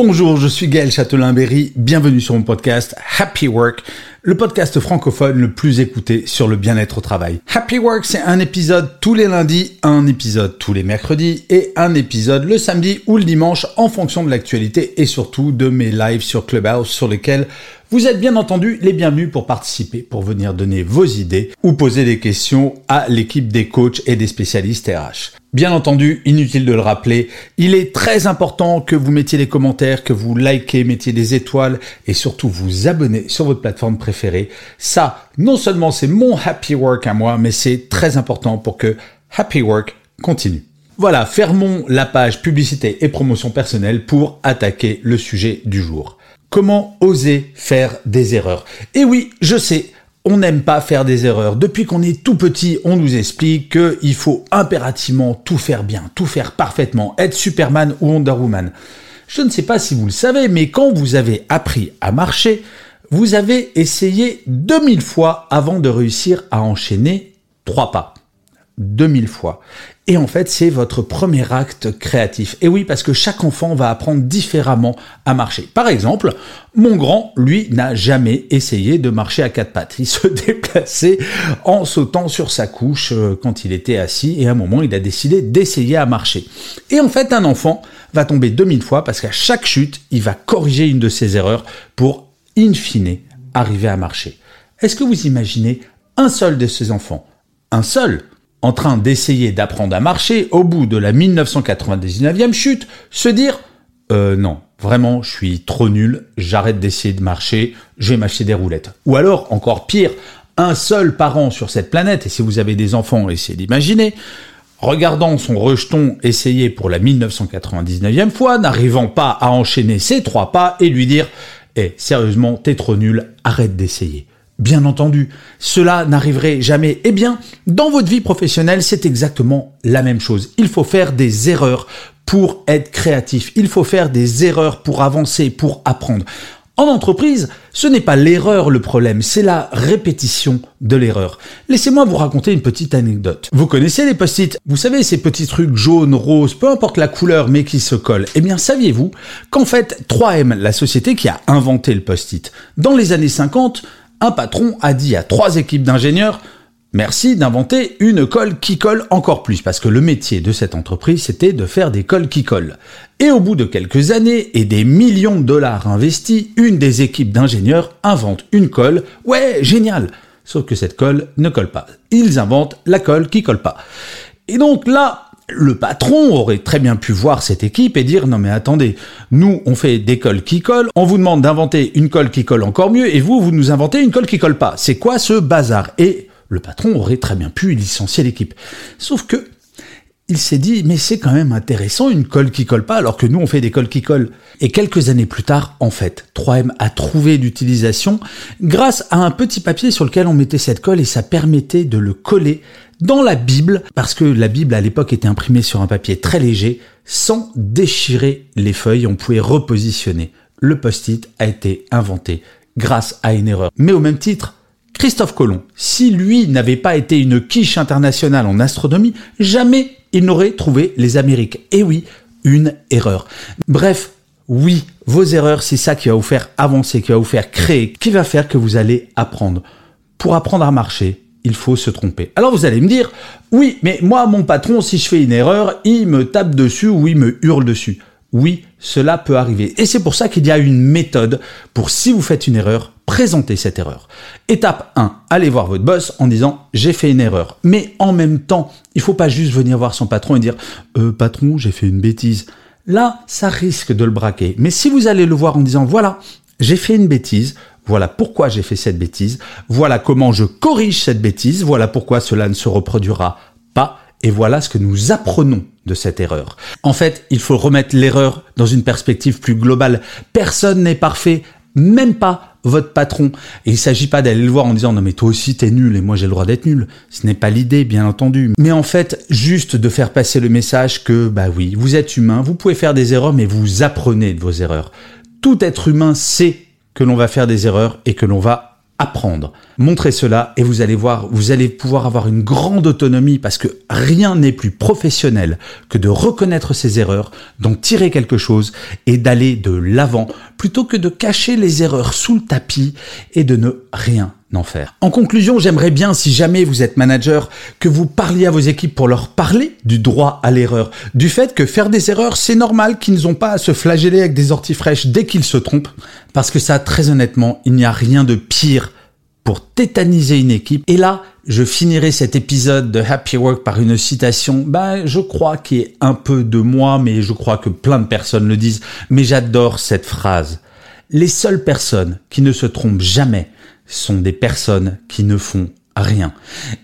Bonjour, je suis Gaël Châtelain-Berry, bienvenue sur mon podcast Happy Work, le podcast francophone le plus écouté sur le bien-être au travail. Happy Work, c'est un épisode tous les lundis, un épisode tous les mercredis et un épisode le samedi ou le dimanche en fonction de l'actualité et surtout de mes lives sur Clubhouse sur lesquels vous êtes bien entendu les bienvenus pour participer, pour venir donner vos idées ou poser des questions à l'équipe des coachs et des spécialistes RH. Bien entendu, inutile de le rappeler, il est très important que vous mettiez des commentaires, que vous likez, mettiez des étoiles et surtout vous abonnez sur votre plateforme préférée. Ça, non seulement c'est mon happy work à moi, mais c'est très important pour que happy work continue. Voilà, fermons la page publicité et promotion personnelle pour attaquer le sujet du jour. Comment oser faire des erreurs? Et oui, je sais, on n'aime pas faire des erreurs. Depuis qu'on est tout petit, on nous explique qu'il faut impérativement tout faire bien, tout faire parfaitement, être Superman ou Wonder Woman. Je ne sais pas si vous le savez, mais quand vous avez appris à marcher, vous avez essayé 2000 fois avant de réussir à enchaîner trois pas. 2000 fois. Et en fait, c'est votre premier acte créatif. Et oui, parce que chaque enfant va apprendre différemment à marcher. Par exemple, mon grand, lui, n'a jamais essayé de marcher à quatre pattes. Il se déplaçait en sautant sur sa couche euh, quand il était assis et à un moment, il a décidé d'essayer à marcher. Et en fait, un enfant va tomber 2000 fois parce qu'à chaque chute, il va corriger une de ses erreurs pour, in fine, arriver à marcher. Est-ce que vous imaginez un seul de ces enfants, un seul, en train d'essayer d'apprendre à marcher, au bout de la 1999e chute, se dire euh, non, vraiment, je suis trop nul, j'arrête d'essayer de marcher, je vais m'acheter des roulettes. Ou alors, encore pire, un seul parent sur cette planète, et si vous avez des enfants, essayez d'imaginer, regardant son rejeton essayer pour la 1999e fois, n'arrivant pas à enchaîner ses trois pas, et lui dire Eh, sérieusement, t'es trop nul, arrête d'essayer. Bien entendu, cela n'arriverait jamais. Eh bien, dans votre vie professionnelle, c'est exactement la même chose. Il faut faire des erreurs pour être créatif. Il faut faire des erreurs pour avancer, pour apprendre. En entreprise, ce n'est pas l'erreur le problème, c'est la répétition de l'erreur. Laissez-moi vous raconter une petite anecdote. Vous connaissez les post-it? Vous savez ces petits trucs jaunes, roses, peu importe la couleur mais qui se collent. Eh bien, saviez-vous qu'en fait 3M, la société qui a inventé le post-it, dans les années 50, un patron a dit à trois équipes d'ingénieurs Merci d'inventer une colle qui colle encore plus, parce que le métier de cette entreprise, c'était de faire des colles qui collent. Et au bout de quelques années et des millions de dollars investis, une des équipes d'ingénieurs invente une colle. Ouais, génial Sauf que cette colle ne colle pas. Ils inventent la colle qui colle pas. Et donc là, le patron aurait très bien pu voir cette équipe et dire non mais attendez, nous on fait des cols qui collent, on vous demande d'inventer une colle qui colle encore mieux et vous vous nous inventez une colle qui colle pas. C'est quoi ce bazar? Et le patron aurait très bien pu licencier l'équipe. Sauf que il s'est dit mais c'est quand même intéressant une colle qui colle pas alors que nous on fait des colles qui collent. Et quelques années plus tard, en fait, 3M a trouvé d'utilisation grâce à un petit papier sur lequel on mettait cette colle et ça permettait de le coller dans la Bible, parce que la Bible à l'époque était imprimée sur un papier très léger, sans déchirer les feuilles, on pouvait repositionner. Le post-it a été inventé grâce à une erreur. Mais au même titre, Christophe Colomb, si lui n'avait pas été une quiche internationale en astronomie, jamais il n'aurait trouvé les Amériques. Et oui, une erreur. Bref, oui, vos erreurs, c'est ça qui va vous faire avancer, qui va vous faire créer, qui va faire que vous allez apprendre. Pour apprendre à marcher, il faut se tromper. Alors vous allez me dire, oui, mais moi, mon patron, si je fais une erreur, il me tape dessus ou il me hurle dessus. Oui, cela peut arriver. Et c'est pour ça qu'il y a une méthode pour, si vous faites une erreur, présenter cette erreur. Étape 1, allez voir votre boss en disant j'ai fait une erreur. Mais en même temps, il faut pas juste venir voir son patron et dire euh, patron, j'ai fait une bêtise. Là, ça risque de le braquer. Mais si vous allez le voir en disant voilà, j'ai fait une bêtise, voilà pourquoi j'ai fait cette bêtise, voilà comment je corrige cette bêtise, voilà pourquoi cela ne se reproduira pas, et voilà ce que nous apprenons de cette erreur. En fait, il faut remettre l'erreur dans une perspective plus globale. Personne n'est parfait, même pas votre patron. Et il s'agit pas d'aller le voir en disant non mais toi aussi t'es nul et moi j'ai le droit d'être nul. Ce n'est pas l'idée, bien entendu. Mais en fait, juste de faire passer le message que bah oui, vous êtes humain, vous pouvez faire des erreurs, mais vous apprenez de vos erreurs. Tout être humain sait que l'on va faire des erreurs et que l'on va apprendre. Montrez cela et vous allez voir, vous allez pouvoir avoir une grande autonomie parce que rien n'est plus professionnel que de reconnaître ses erreurs, d'en tirer quelque chose et d'aller de l'avant plutôt que de cacher les erreurs sous le tapis et de ne rien en faire. En conclusion, j'aimerais bien, si jamais vous êtes manager, que vous parliez à vos équipes pour leur parler du droit à l'erreur, du fait que faire des erreurs, c'est normal, qu'ils n'ont pas à se flageller avec des orties fraîches dès qu'ils se trompent, parce que ça, très honnêtement, il n'y a rien de pire pour tétaniser une équipe. Et là, je finirai cet épisode de Happy Work par une citation, ben, je crois qui est un peu de moi, mais je crois que plein de personnes le disent, mais j'adore cette phrase. Les seules personnes qui ne se trompent jamais sont des personnes qui ne font rien.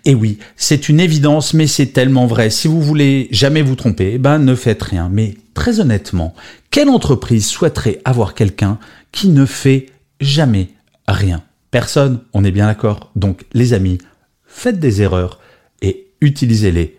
Et oui, c'est une évidence, mais c'est tellement vrai. Si vous voulez jamais vous tromper, ben ne faites rien. Mais très honnêtement, quelle entreprise souhaiterait avoir quelqu'un qui ne fait jamais rien? Personne, on est bien d'accord. Donc les amis, faites des erreurs et utilisez-les